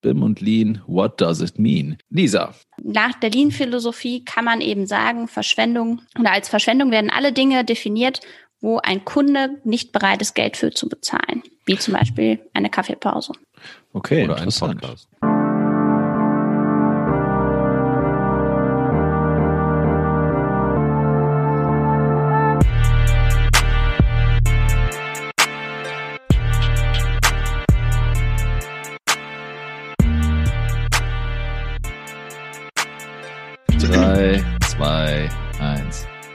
BIM und Lean, what does it mean? Lisa. Nach der Lean-Philosophie kann man eben sagen, Verschwendung oder als Verschwendung werden alle Dinge definiert, wo ein Kunde nicht bereit ist, Geld für zu bezahlen. Wie zum Beispiel eine Kaffeepause. Okay, oder ein Podcast.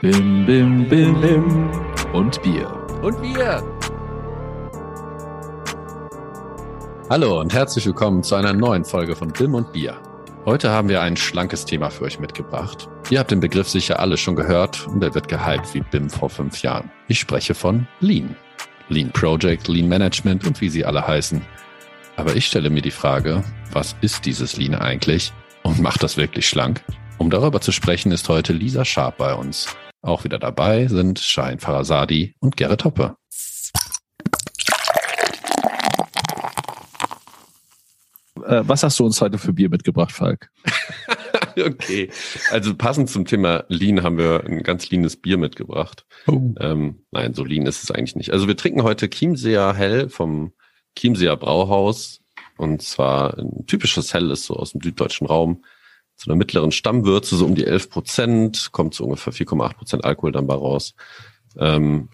Bim, bim, bim, bim. Und Bier. Und Bier. Hallo und herzlich willkommen zu einer neuen Folge von Bim und Bier. Heute haben wir ein schlankes Thema für euch mitgebracht. Ihr habt den Begriff sicher alle schon gehört und er wird gehypt wie BIM vor fünf Jahren. Ich spreche von Lean. Lean Project, Lean Management und wie sie alle heißen. Aber ich stelle mir die Frage, was ist dieses Lean eigentlich und macht das wirklich schlank? Um darüber zu sprechen, ist heute Lisa Sharp bei uns. Auch wieder dabei sind Schein Farasadi und Gerrit Hoppe. Äh, was hast du uns heute für Bier mitgebracht, Falk? okay, also passend zum Thema Lean haben wir ein ganz leanes Bier mitgebracht. Oh. Ähm, nein, so lean ist es eigentlich nicht. Also wir trinken heute Chiemseer Hell vom Chiemseer Brauhaus. Und zwar ein typisches Hell ist so aus dem süddeutschen Raum zu einer mittleren Stammwürze, so um die 11 Prozent, kommt so ungefähr 4,8 Prozent Alkohol dann bei raus. Ähm,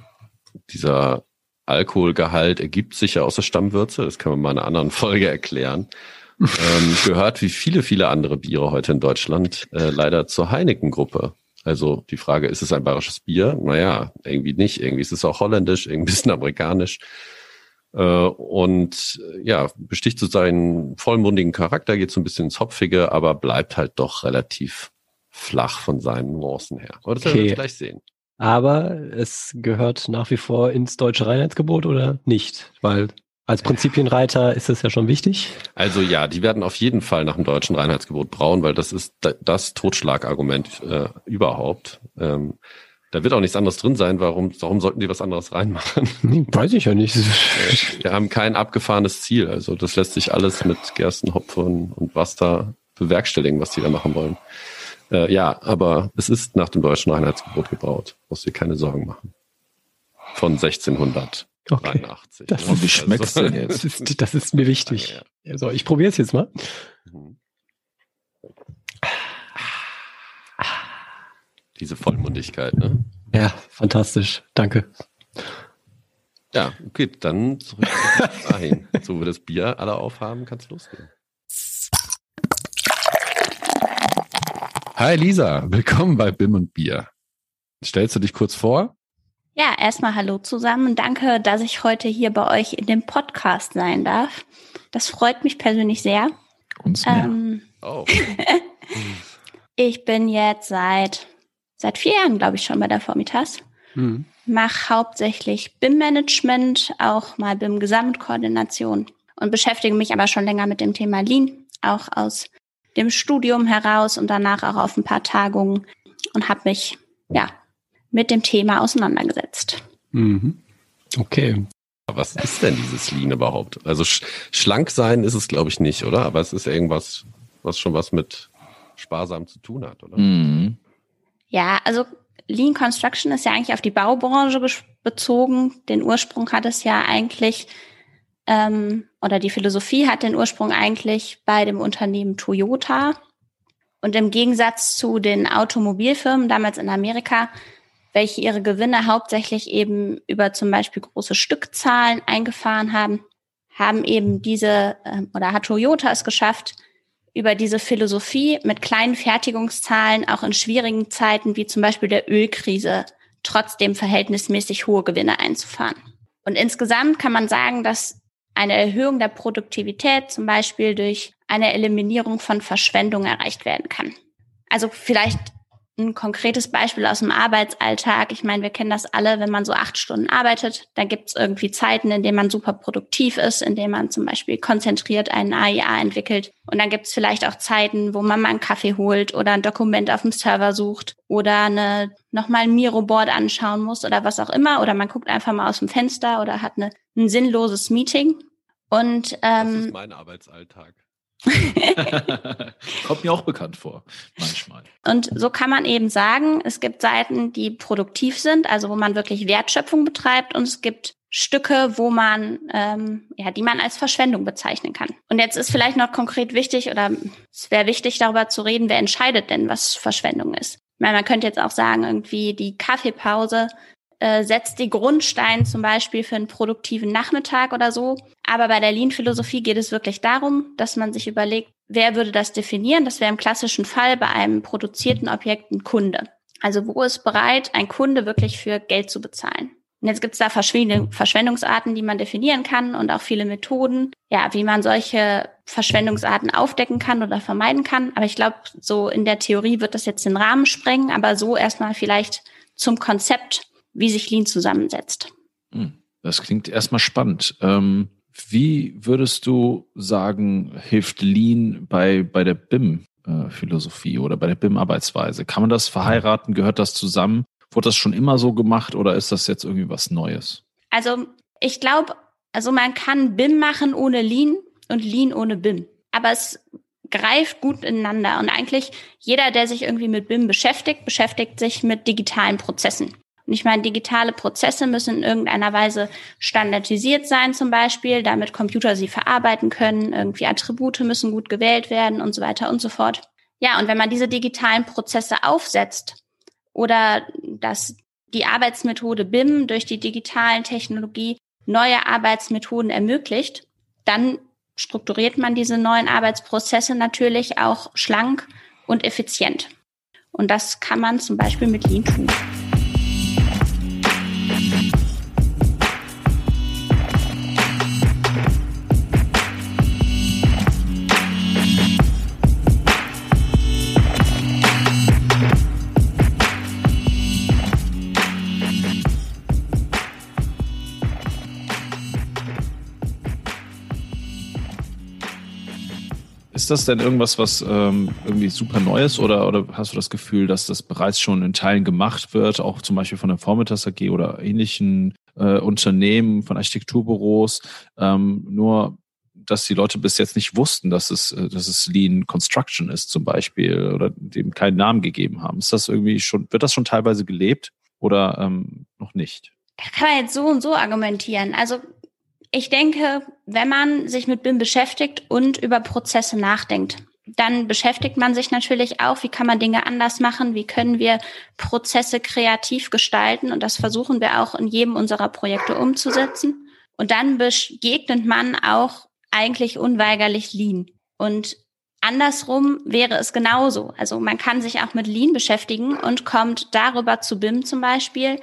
dieser Alkoholgehalt ergibt sich ja aus der Stammwürze, das kann man mal in einer anderen Folge erklären. ähm, gehört wie viele, viele andere Biere heute in Deutschland äh, leider zur Heineken-Gruppe. Also die Frage, ist es ein bayerisches Bier? Naja, irgendwie nicht. Irgendwie ist es auch holländisch, irgendwie ein bisschen amerikanisch. Äh, und äh, ja, besticht so seinen vollmundigen Charakter, geht so ein bisschen ins Hopfige, aber bleibt halt doch relativ flach von seinen Nuancen her. Aber das okay. werden wir gleich sehen. Aber es gehört nach wie vor ins deutsche Reinheitsgebot oder nicht? Weil als Prinzipienreiter ist es ja schon wichtig. Also ja, die werden auf jeden Fall nach dem deutschen Reinheitsgebot brauen, weil das ist das Totschlagargument äh, überhaupt. Ähm, da wird auch nichts anderes drin sein. Warum, warum sollten die was anderes reinmachen? Weiß ich ja nicht. Wir haben kein abgefahrenes Ziel. Also das lässt sich alles mit Gersten, Hopfen und Wasser bewerkstelligen, was die da machen wollen. Äh, ja, aber es ist nach dem deutschen Reinheitsgebot gebraut. Muss dir keine Sorgen machen. Von 1683. Okay. Das ist, wie schmeckt's denn jetzt? Das ist, das ist mir wichtig. Also ich probiere es jetzt mal. Mhm. Diese Vollmundigkeit, ne? Ja, fantastisch. Danke. Ja, okay, dann zurück dahin. so wir das Bier alle aufhaben, kannst losgehen. Hi Lisa, willkommen bei Bim und Bier. Stellst du dich kurz vor? Ja, erstmal hallo zusammen und danke, dass ich heute hier bei euch in dem Podcast sein darf. Das freut mich persönlich sehr. Uns mehr. Ähm, oh. ich bin jetzt seit seit vier Jahren, glaube ich, schon bei der Formitas. Mhm. Mache hauptsächlich BIM-Management, auch mal BIM-Gesamtkoordination und beschäftige mich aber schon länger mit dem Thema Lean, auch aus dem Studium heraus und danach auch auf ein paar Tagungen und habe mich ja mit dem Thema auseinandergesetzt. Mhm. Okay. Was ist denn dieses Lean überhaupt? Also sch schlank sein ist es, glaube ich, nicht, oder? Aber es ist irgendwas, was schon was mit sparsam zu tun hat, oder? Mhm. Ja, also Lean Construction ist ja eigentlich auf die Baubranche bezogen. Den Ursprung hat es ja eigentlich, ähm, oder die Philosophie hat den Ursprung eigentlich bei dem Unternehmen Toyota. Und im Gegensatz zu den Automobilfirmen damals in Amerika, welche ihre Gewinne hauptsächlich eben über zum Beispiel große Stückzahlen eingefahren haben, haben eben diese, äh, oder hat Toyota es geschafft, über diese Philosophie mit kleinen Fertigungszahlen auch in schwierigen Zeiten wie zum Beispiel der Ölkrise trotzdem verhältnismäßig hohe Gewinne einzufahren. Und insgesamt kann man sagen, dass eine Erhöhung der Produktivität zum Beispiel durch eine Eliminierung von Verschwendung erreicht werden kann. Also vielleicht ein konkretes Beispiel aus dem Arbeitsalltag. Ich meine, wir kennen das alle, wenn man so acht Stunden arbeitet, dann gibt es irgendwie Zeiten, in denen man super produktiv ist, in denen man zum Beispiel konzentriert einen AIA entwickelt. Und dann gibt es vielleicht auch Zeiten, wo man mal einen Kaffee holt oder ein Dokument auf dem Server sucht oder eine, nochmal ein Miro-Board anschauen muss oder was auch immer. Oder man guckt einfach mal aus dem Fenster oder hat eine, ein sinnloses Meeting. Und ähm, das ist mein Arbeitsalltag. Kommt mir auch bekannt vor, manchmal. Und so kann man eben sagen, es gibt Seiten, die produktiv sind, also wo man wirklich Wertschöpfung betreibt und es gibt Stücke, wo man, ähm, ja, die man als Verschwendung bezeichnen kann. Und jetzt ist vielleicht noch konkret wichtig oder es wäre wichtig, darüber zu reden, wer entscheidet denn, was Verschwendung ist. Ich meine, man könnte jetzt auch sagen, irgendwie die Kaffeepause äh, setzt die Grundsteine zum Beispiel für einen produktiven Nachmittag oder so. Aber bei der Lean-Philosophie geht es wirklich darum, dass man sich überlegt, wer würde das definieren? Das wäre im klassischen Fall bei einem produzierten Objekt ein Kunde. Also wo ist bereit, ein Kunde wirklich für Geld zu bezahlen? Und jetzt gibt es da Verschwendungsarten, die man definieren kann und auch viele Methoden, ja, wie man solche Verschwendungsarten aufdecken kann oder vermeiden kann. Aber ich glaube, so in der Theorie wird das jetzt den Rahmen sprengen, aber so erstmal vielleicht zum Konzept, wie sich Lean zusammensetzt. Hm, das klingt erstmal spannend. Ähm, wie würdest du sagen, hilft Lean bei, bei der BIM-Philosophie oder bei der BIM-Arbeitsweise? Kann man das verheiraten? Gehört das zusammen? Wurde das schon immer so gemacht oder ist das jetzt irgendwie was Neues? Also ich glaube, also man kann BIM machen ohne Lean und Lean ohne BIM. Aber es greift gut ineinander. Und eigentlich jeder, der sich irgendwie mit BIM beschäftigt, beschäftigt sich mit digitalen Prozessen. Und ich meine, digitale Prozesse müssen in irgendeiner Weise standardisiert sein, zum Beispiel, damit Computer sie verarbeiten können. Irgendwie Attribute müssen gut gewählt werden und so weiter und so fort. Ja, und wenn man diese digitalen Prozesse aufsetzt oder dass die Arbeitsmethode BIM durch die digitalen Technologie neue Arbeitsmethoden ermöglicht, dann strukturiert man diese neuen Arbeitsprozesse natürlich auch schlank und effizient. Und das kann man zum Beispiel mit Lean tun. Ist das denn irgendwas, was ähm, irgendwie super Neues oder, oder hast du das Gefühl, dass das bereits schon in Teilen gemacht wird, auch zum Beispiel von der Formitas AG oder ähnlichen äh, Unternehmen, von Architekturbüros, ähm, nur dass die Leute bis jetzt nicht wussten, dass es, äh, dass es Lean Construction ist zum Beispiel oder dem keinen Namen gegeben haben. Ist das irgendwie schon, wird das schon teilweise gelebt oder ähm, noch nicht? Da kann man jetzt so und so argumentieren. Also ich denke, wenn man sich mit BIM beschäftigt und über Prozesse nachdenkt, dann beschäftigt man sich natürlich auch, wie kann man Dinge anders machen, wie können wir Prozesse kreativ gestalten und das versuchen wir auch in jedem unserer Projekte umzusetzen. Und dann begegnet man auch eigentlich unweigerlich Lean. Und andersrum wäre es genauso. Also man kann sich auch mit Lean beschäftigen und kommt darüber zu BIM zum Beispiel,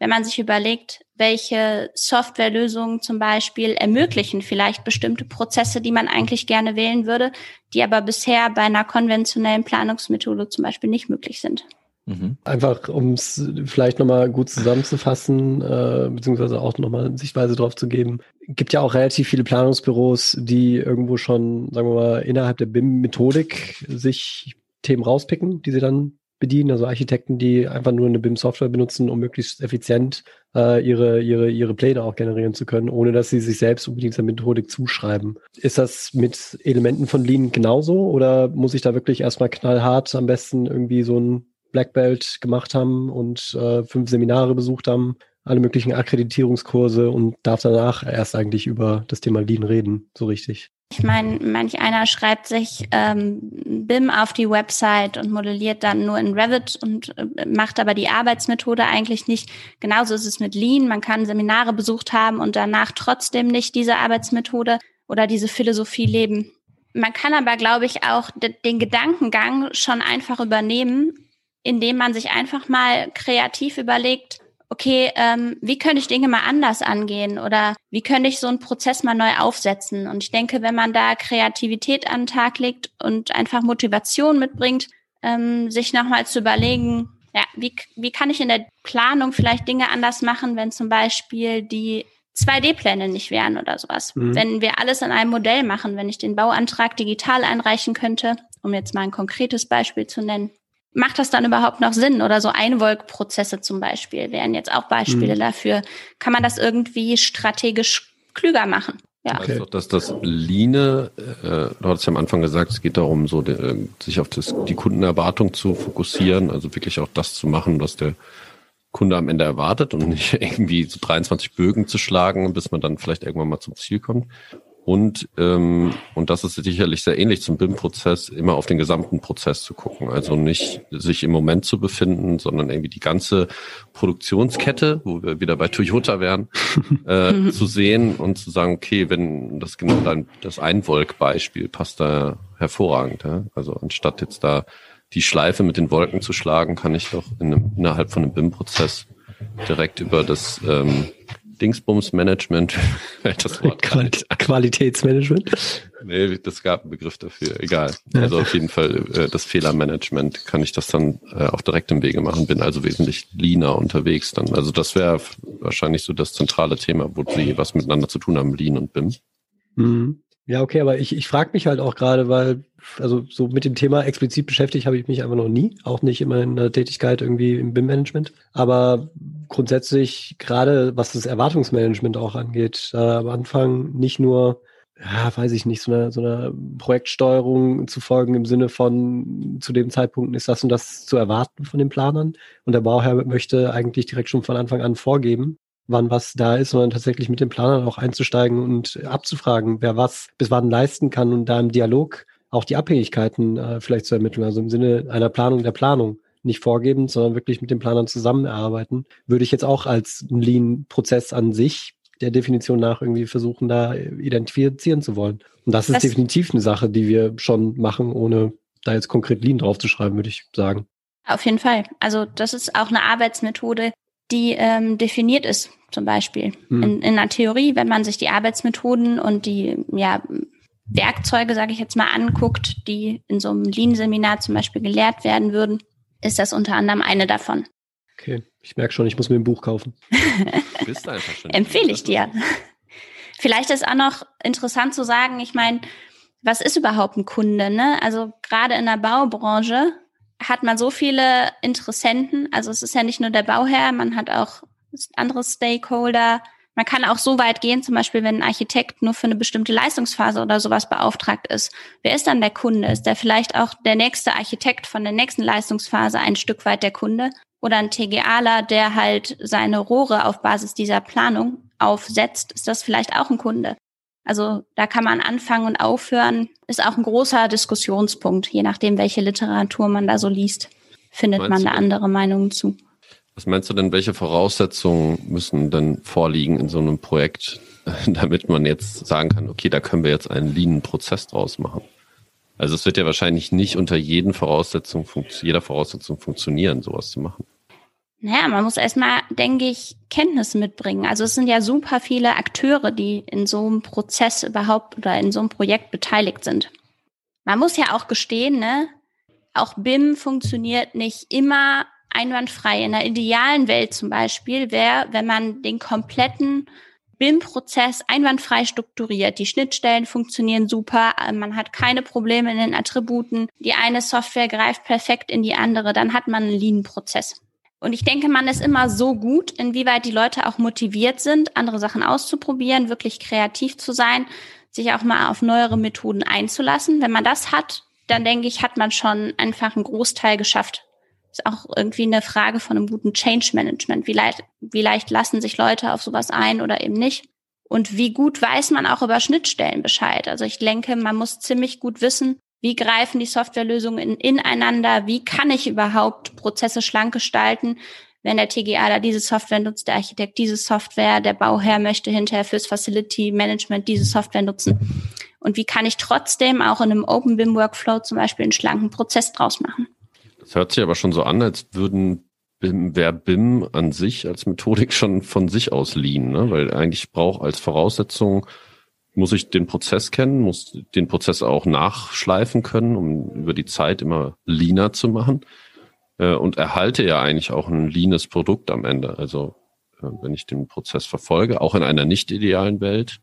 wenn man sich überlegt, welche Softwarelösungen zum Beispiel ermöglichen vielleicht bestimmte Prozesse, die man eigentlich gerne wählen würde, die aber bisher bei einer konventionellen Planungsmethode zum Beispiel nicht möglich sind. Mhm. Einfach, um es vielleicht nochmal gut zusammenzufassen, äh, beziehungsweise auch nochmal Sichtweise drauf zu geben, gibt ja auch relativ viele Planungsbüros, die irgendwo schon, sagen wir mal, innerhalb der BIM-Methodik sich Themen rauspicken, die sie dann bedienen, also Architekten, die einfach nur eine BIM-Software benutzen, um möglichst effizient äh, ihre, ihre, ihre Pläne auch generieren zu können, ohne dass sie sich selbst unbedingt der Methodik zuschreiben. Ist das mit Elementen von Lean genauso oder muss ich da wirklich erstmal knallhart am besten irgendwie so ein Black Belt gemacht haben und äh, fünf Seminare besucht haben, alle möglichen Akkreditierungskurse und darf danach erst eigentlich über das Thema Lean reden, so richtig? Ich meine, manch einer schreibt sich ähm, BIM auf die Website und modelliert dann nur in Revit und äh, macht aber die Arbeitsmethode eigentlich nicht. Genauso ist es mit Lean. Man kann Seminare besucht haben und danach trotzdem nicht diese Arbeitsmethode oder diese Philosophie leben. Man kann aber, glaube ich, auch den Gedankengang schon einfach übernehmen, indem man sich einfach mal kreativ überlegt, okay, ähm, wie könnte ich Dinge mal anders angehen oder wie könnte ich so einen Prozess mal neu aufsetzen? Und ich denke, wenn man da Kreativität an den Tag legt und einfach Motivation mitbringt, ähm, sich nochmal zu überlegen, ja, wie, wie kann ich in der Planung vielleicht Dinge anders machen, wenn zum Beispiel die 2D-Pläne nicht wären oder sowas. Mhm. Wenn wir alles in einem Modell machen, wenn ich den Bauantrag digital einreichen könnte, um jetzt mal ein konkretes Beispiel zu nennen, macht das dann überhaupt noch Sinn? Oder so Einwolkprozesse zum Beispiel wären jetzt auch Beispiele mhm. dafür. Kann man das irgendwie strategisch klüger machen? Ja. Okay. Weißt du, dass das Line, äh, du hast ja am Anfang gesagt, es geht darum, so de, äh, sich auf das, die Kundenerwartung zu fokussieren, also wirklich auch das zu machen, was der Kunde am Ende erwartet und nicht irgendwie so 23 Bögen zu schlagen, bis man dann vielleicht irgendwann mal zum Ziel kommt. Und, ähm, und das ist sicherlich sehr ähnlich zum BIM-Prozess, immer auf den gesamten Prozess zu gucken. Also nicht sich im Moment zu befinden, sondern irgendwie die ganze Produktionskette, wo wir wieder bei Toyota wären, äh, zu sehen und zu sagen, okay, wenn das genau dann das Einwolk-Beispiel passt da hervorragend. Ja? Also anstatt jetzt da die Schleife mit den Wolken zu schlagen, kann ich doch in einem, innerhalb von einem BIM-Prozess direkt über das ähm, Dingsbums-Management. das Wort Quali Qualitätsmanagement? Nee, das gab einen Begriff dafür. Egal. Also auf jeden Fall äh, das Fehlermanagement kann ich das dann äh, auch direkt im Wege machen. Bin also wesentlich leaner unterwegs dann. Also das wäre wahrscheinlich so das zentrale Thema, wo sie was miteinander zu tun haben, Lean und BIM. Mhm. Ja, okay, aber ich, ich frage mich halt auch gerade, weil, also so mit dem Thema explizit beschäftigt habe ich mich einfach noch nie, auch nicht immer in der Tätigkeit irgendwie im BIM-Management. Aber grundsätzlich, gerade was das Erwartungsmanagement auch angeht, äh, am Anfang nicht nur, ja, weiß ich nicht, so einer so eine Projektsteuerung zu folgen im Sinne von, zu dem Zeitpunkt ist das und das zu erwarten von den Planern. Und der Bauherr möchte eigentlich direkt schon von Anfang an vorgeben, wann was da ist, sondern tatsächlich mit den Planern auch einzusteigen und abzufragen, wer was bis wann leisten kann und da im Dialog auch die Abhängigkeiten äh, vielleicht zu ermitteln, also im Sinne einer Planung der Planung. Nicht vorgeben, sondern wirklich mit den Planern zusammenarbeiten, würde ich jetzt auch als Lean-Prozess an sich der Definition nach irgendwie versuchen, da identifizieren zu wollen. Und das ist das definitiv eine Sache, die wir schon machen, ohne da jetzt konkret Lean draufzuschreiben, würde ich sagen. Auf jeden Fall. Also das ist auch eine Arbeitsmethode, die ähm, definiert ist, zum Beispiel. Hm. In, in der Theorie, wenn man sich die Arbeitsmethoden und die ja, Werkzeuge, sage ich jetzt mal, anguckt, die in so einem Lean-Seminar zum Beispiel gelehrt werden würden, ist das unter anderem eine davon. Okay, ich merke schon, ich muss mir ein Buch kaufen. Bist einfach schon. Empfehle ich dir. Vielleicht ist auch noch interessant zu sagen, ich meine, was ist überhaupt ein Kunde? Ne? Also gerade in der Baubranche hat man so viele Interessenten. Also es ist ja nicht nur der Bauherr, man hat auch andere Stakeholder. Man kann auch so weit gehen, zum Beispiel, wenn ein Architekt nur für eine bestimmte Leistungsphase oder sowas beauftragt ist. Wer ist dann der Kunde? Ist der vielleicht auch der nächste Architekt von der nächsten Leistungsphase ein Stück weit der Kunde? Oder ein TGAler, der halt seine Rohre auf Basis dieser Planung aufsetzt, ist das vielleicht auch ein Kunde? Also da kann man anfangen und aufhören. Ist auch ein großer Diskussionspunkt, je nachdem, welche Literatur man da so liest, findet man da andere Meinungen zu. Was meinst du denn, welche Voraussetzungen müssen denn vorliegen in so einem Projekt, damit man jetzt sagen kann, okay, da können wir jetzt einen Lean-Prozess draus machen? Also es wird ja wahrscheinlich nicht unter jeden Voraussetzung, jeder Voraussetzung funktionieren, sowas zu machen. Naja, man muss erstmal, denke ich, Kenntnisse mitbringen. Also es sind ja super viele Akteure, die in so einem Prozess überhaupt oder in so einem Projekt beteiligt sind. Man muss ja auch gestehen, ne, auch BIM funktioniert nicht immer einwandfrei. In der idealen Welt zum Beispiel wäre, wenn man den kompletten BIM-Prozess einwandfrei strukturiert. Die Schnittstellen funktionieren super, man hat keine Probleme in den Attributen, die eine Software greift perfekt in die andere, dann hat man einen Lean-Prozess. Und ich denke, man ist immer so gut, inwieweit die Leute auch motiviert sind, andere Sachen auszuprobieren, wirklich kreativ zu sein, sich auch mal auf neuere Methoden einzulassen. Wenn man das hat, dann denke ich, hat man schon einfach einen Großteil geschafft. Ist auch irgendwie eine Frage von einem guten Change Management. Wie leicht, wie leicht lassen sich Leute auf sowas ein oder eben nicht? Und wie gut weiß man auch über Schnittstellen Bescheid? Also ich denke, man muss ziemlich gut wissen, wie greifen die Softwarelösungen in, ineinander? Wie kann ich überhaupt Prozesse schlank gestalten? Wenn der TGA da diese Software nutzt, der Architekt diese Software, der Bauherr möchte hinterher fürs Facility Management diese Software nutzen. Und wie kann ich trotzdem auch in einem Open BIM Workflow zum Beispiel einen schlanken Prozess draus machen? Das hört sich aber schon so an, als würden BIM, wäre BIM an sich als Methodik schon von sich aus lean, ne? weil eigentlich braucht als Voraussetzung muss ich den Prozess kennen, muss den Prozess auch nachschleifen können, um über die Zeit immer leaner zu machen äh, und erhalte ja eigentlich auch ein leanes Produkt am Ende. Also äh, wenn ich den Prozess verfolge, auch in einer nicht idealen Welt,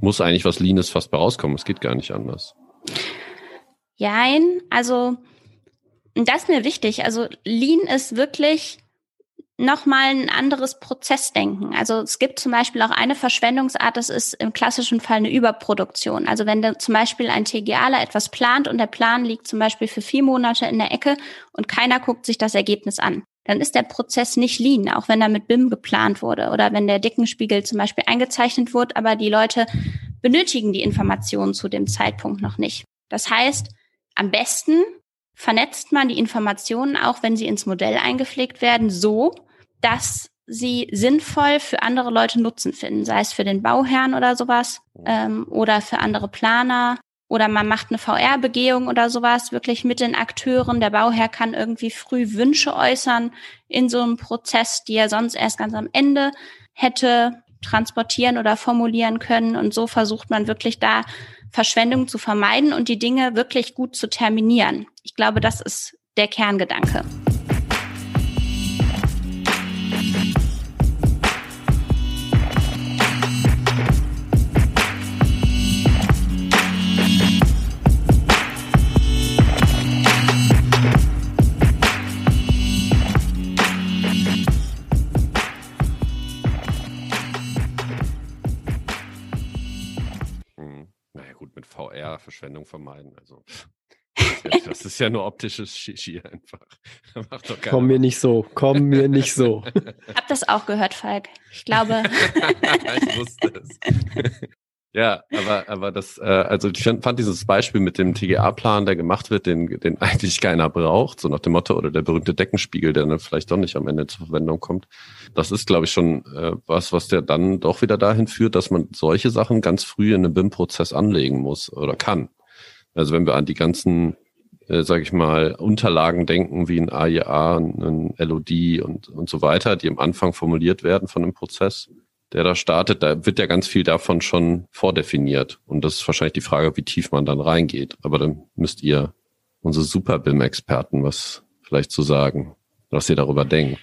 muss eigentlich was Leanes fast bei rauskommen. Es geht gar nicht anders. Jein, also das ist mir wichtig. Also Lean ist wirklich nochmal ein anderes Prozessdenken. Also es gibt zum Beispiel auch eine Verschwendungsart, das ist im klassischen Fall eine Überproduktion. Also wenn da zum Beispiel ein TGAler etwas plant und der Plan liegt zum Beispiel für vier Monate in der Ecke und keiner guckt sich das Ergebnis an, dann ist der Prozess nicht lean, auch wenn da mit BIM geplant wurde oder wenn der Dickenspiegel zum Beispiel eingezeichnet wurde, aber die Leute benötigen die Informationen zu dem Zeitpunkt noch nicht. Das heißt, am besten vernetzt man die Informationen, auch wenn sie ins Modell eingepflegt werden, so, dass sie sinnvoll für andere Leute Nutzen finden, sei es für den Bauherrn oder sowas ähm, oder für andere Planer oder man macht eine VR-Begehung oder sowas wirklich mit den Akteuren. Der Bauherr kann irgendwie früh Wünsche äußern in so einem Prozess, die er sonst erst ganz am Ende hätte transportieren oder formulieren können. Und so versucht man wirklich da Verschwendung zu vermeiden und die Dinge wirklich gut zu terminieren. Ich glaube, das ist der Kerngedanke. VR-Verschwendung vermeiden. Also das ist ja nur optisches Shishi einfach. komm mir nicht so, komm mir nicht so. Hab das auch gehört, Falk. Ich glaube. ich wusste es. Ja, aber, aber das, äh, also ich fand dieses Beispiel mit dem TGA-Plan, der gemacht wird, den, den eigentlich keiner braucht, so nach dem Motto, oder der berühmte Deckenspiegel, der dann vielleicht doch nicht am Ende zur Verwendung kommt. Das ist, glaube ich, schon äh, was, was der dann doch wieder dahin führt, dass man solche Sachen ganz früh in einem BIM-Prozess anlegen muss oder kann. Also wenn wir an die ganzen, äh, sage ich mal, Unterlagen denken, wie ein AIA, ein LOD und, und so weiter, die am Anfang formuliert werden von einem Prozess, der da startet, da wird ja ganz viel davon schon vordefiniert. Und das ist wahrscheinlich die Frage, wie tief man dann reingeht. Aber dann müsst ihr unsere Super-BIM-Experten was vielleicht zu sagen, was ihr darüber denkt.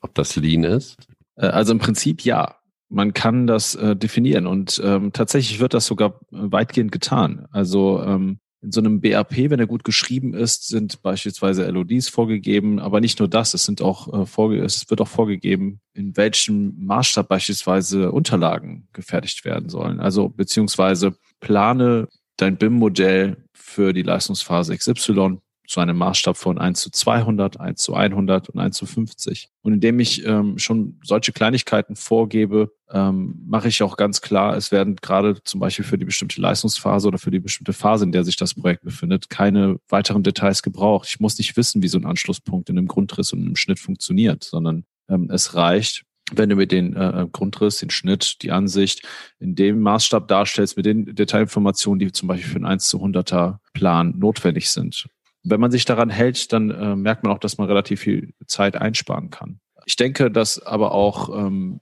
Ob das Lean ist? Äh, also im Prinzip ja. Man kann das äh, definieren und ähm, tatsächlich wird das sogar weitgehend getan. Also ähm, in so einem BAP, wenn er gut geschrieben ist, sind beispielsweise LODs vorgegeben, aber nicht nur das, es sind auch äh, vorge es wird auch vorgegeben, in welchem Maßstab beispielsweise Unterlagen gefertigt werden sollen. Also beziehungsweise plane dein BIM-Modell für die Leistungsphase XY zu einem Maßstab von 1 zu 200, 1 zu 100 und 1 zu 50. Und indem ich ähm, schon solche Kleinigkeiten vorgebe, ähm, mache ich auch ganz klar, es werden gerade zum Beispiel für die bestimmte Leistungsphase oder für die bestimmte Phase, in der sich das Projekt befindet, keine weiteren Details gebraucht. Ich muss nicht wissen, wie so ein Anschlusspunkt in einem Grundriss und einem Schnitt funktioniert, sondern ähm, es reicht, wenn du mir den äh, Grundriss, den Schnitt, die Ansicht in dem Maßstab darstellst, mit den Detailinformationen, die zum Beispiel für einen 1 zu 100er Plan notwendig sind wenn man sich daran hält, dann äh, merkt man auch, dass man relativ viel Zeit einsparen kann. Ich denke, dass aber auch ähm,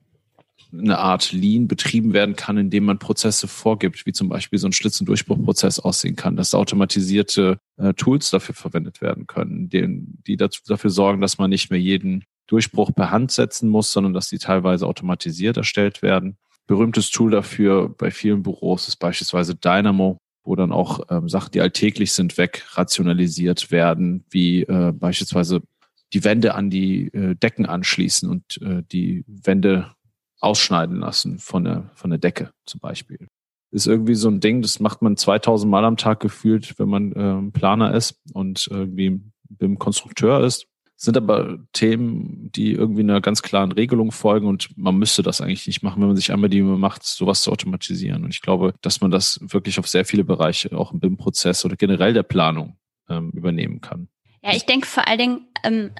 eine Art Lean betrieben werden kann, indem man Prozesse vorgibt, wie zum Beispiel so ein Schlitz- und Durchbruchprozess aussehen kann, dass automatisierte äh, Tools dafür verwendet werden können, die, die dazu, dafür sorgen, dass man nicht mehr jeden Durchbruch per Hand setzen muss, sondern dass die teilweise automatisiert erstellt werden. Berühmtes Tool dafür bei vielen Büros ist beispielsweise Dynamo, wo dann auch ähm, Sachen, die alltäglich sind, wegrationalisiert werden, wie äh, beispielsweise die Wände an die äh, Decken anschließen und äh, die Wände ausschneiden lassen von der, von der Decke zum Beispiel. Ist irgendwie so ein Ding, das macht man 2000 Mal am Tag gefühlt, wenn man äh, Planer ist und irgendwie beim Konstrukteur ist sind aber Themen, die irgendwie einer ganz klaren Regelung folgen und man müsste das eigentlich nicht machen, wenn man sich einmal die Mühe macht, sowas zu automatisieren. Und ich glaube, dass man das wirklich auf sehr viele Bereiche, auch im BIM-Prozess oder generell der Planung ähm, übernehmen kann. Ja, ich denke vor allen Dingen, ähm,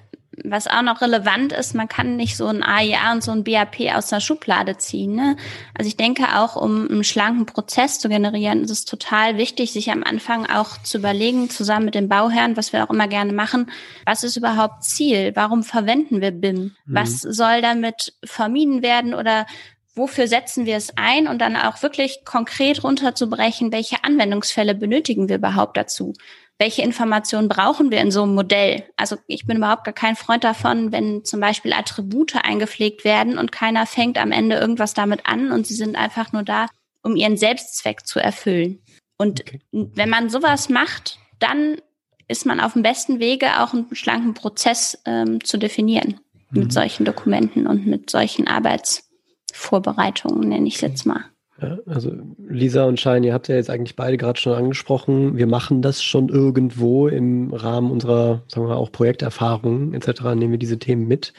was auch noch relevant ist, man kann nicht so ein AIA und so ein BAP aus der Schublade ziehen. Ne? Also ich denke auch, um einen schlanken Prozess zu generieren, ist es total wichtig, sich am Anfang auch zu überlegen, zusammen mit dem Bauherrn, was wir auch immer gerne machen, was ist überhaupt Ziel? Warum verwenden wir BIM? Mhm. Was soll damit vermieden werden oder wofür setzen wir es ein und dann auch wirklich konkret runterzubrechen, welche Anwendungsfälle benötigen wir überhaupt dazu? Welche Informationen brauchen wir in so einem Modell? Also ich bin überhaupt gar kein Freund davon, wenn zum Beispiel Attribute eingepflegt werden und keiner fängt am Ende irgendwas damit an und sie sind einfach nur da, um ihren Selbstzweck zu erfüllen. Und okay. wenn man sowas macht, dann ist man auf dem besten Wege, auch einen schlanken Prozess ähm, zu definieren. mit mhm. solchen Dokumenten und mit solchen Arbeitsvorbereitungen, nenne ich es jetzt mal. Ja, also Lisa und Schein, ihr habt ja jetzt eigentlich beide gerade schon angesprochen. Wir machen das schon irgendwo im Rahmen unserer, sagen wir mal, auch Projekterfahrungen etc. nehmen wir diese Themen mit.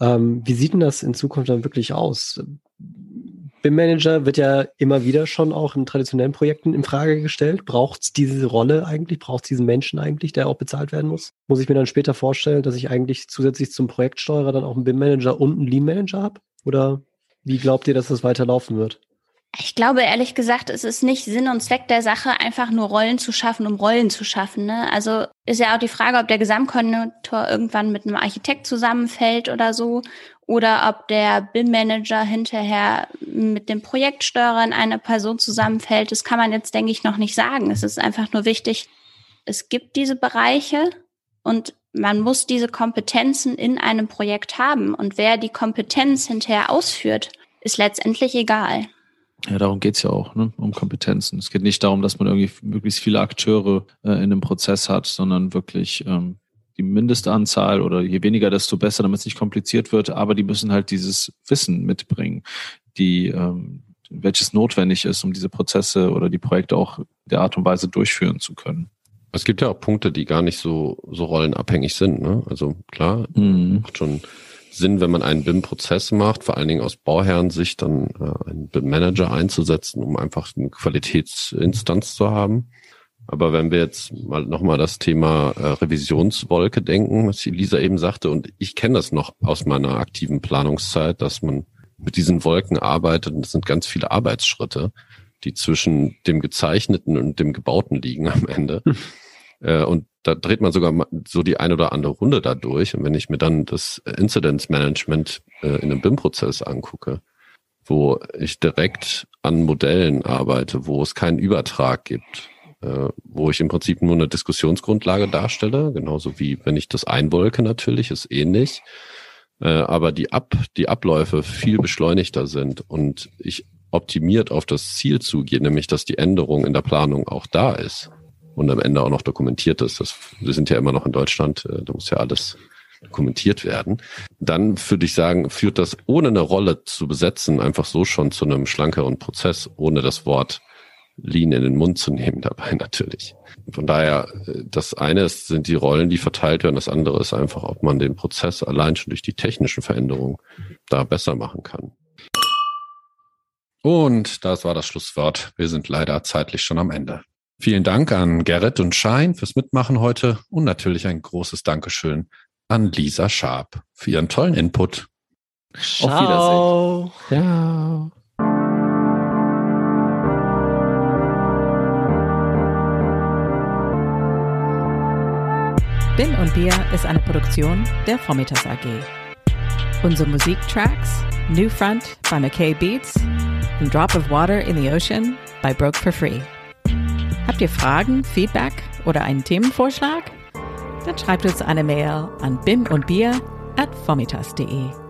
Ähm, wie sieht denn das in Zukunft dann wirklich aus? BIM-Manager wird ja immer wieder schon auch in traditionellen Projekten in Frage gestellt. Braucht es diese Rolle eigentlich? Braucht es diesen Menschen eigentlich, der auch bezahlt werden muss? Muss ich mir dann später vorstellen, dass ich eigentlich zusätzlich zum Projektsteuerer dann auch einen BIM-Manager und einen Lean-Manager habe? Oder wie glaubt ihr, dass das weiterlaufen wird? Ich glaube ehrlich gesagt, es ist nicht Sinn und Zweck der Sache, einfach nur Rollen zu schaffen, um Rollen zu schaffen. Ne? Also ist ja auch die Frage, ob der Gesamtkonjunktor irgendwann mit einem Architekt zusammenfällt oder so, oder ob der BIM-Manager hinterher mit dem Projektsteurer in eine Person zusammenfällt. Das kann man jetzt, denke ich, noch nicht sagen. Es ist einfach nur wichtig, es gibt diese Bereiche und man muss diese Kompetenzen in einem Projekt haben. Und wer die Kompetenz hinterher ausführt, ist letztendlich egal. Ja, darum geht's ja auch, ne? um Kompetenzen. Es geht nicht darum, dass man irgendwie möglichst viele Akteure äh, in einem Prozess hat, sondern wirklich ähm, die Mindestanzahl oder je weniger, desto besser, damit es nicht kompliziert wird. Aber die müssen halt dieses Wissen mitbringen, die, ähm, welches notwendig ist, um diese Prozesse oder die Projekte auch der Art und Weise durchführen zu können. Es gibt ja auch Punkte, die gar nicht so, so rollenabhängig sind. Ne? Also klar, mhm. macht schon Sinn, wenn man einen BIM-Prozess macht, vor allen Dingen aus Bauherrensicht, dann äh, einen BIM-Manager einzusetzen, um einfach eine Qualitätsinstanz zu haben. Aber wenn wir jetzt mal nochmal das Thema äh, Revisionswolke denken, was Lisa eben sagte, und ich kenne das noch aus meiner aktiven Planungszeit, dass man mit diesen Wolken arbeitet und es sind ganz viele Arbeitsschritte, die zwischen dem Gezeichneten und dem Gebauten liegen am Ende. Äh, und da dreht man sogar so die ein oder andere Runde da durch. Und wenn ich mir dann das Incidence Management äh, in einem BIM-Prozess angucke, wo ich direkt an Modellen arbeite, wo es keinen Übertrag gibt, äh, wo ich im Prinzip nur eine Diskussionsgrundlage darstelle, genauso wie wenn ich das einwolke natürlich, ist ähnlich. Äh, aber die Ab, die Abläufe viel beschleunigter sind und ich optimiert auf das Ziel zugehe, nämlich dass die Änderung in der Planung auch da ist und am Ende auch noch dokumentiert ist. Das, wir sind ja immer noch in Deutschland, äh, da muss ja alles dokumentiert werden. Dann würde ich sagen, führt das ohne eine Rolle zu besetzen einfach so schon zu einem schlankeren Prozess, ohne das Wort Lean in den Mund zu nehmen dabei natürlich. Von daher, äh, das eine ist, sind die Rollen, die verteilt werden. Das andere ist einfach, ob man den Prozess allein schon durch die technischen Veränderungen da besser machen kann. Und das war das Schlusswort. Wir sind leider zeitlich schon am Ende. Vielen Dank an Gerrit und Schein fürs Mitmachen heute und natürlich ein großes Dankeschön an Lisa Sharp für ihren tollen Input. Ciao. Auf Wiedersehen. Ciao. Bin und Bier ist eine Produktion der Vormittags AG. Unsere Musiktracks New Front by McKay Beats und Drop of Water in the Ocean by Broke for Free. Habt ihr Fragen, Feedback oder einen Themenvorschlag? Dann schreibt uns eine Mail an bim und bier at vormittags.de.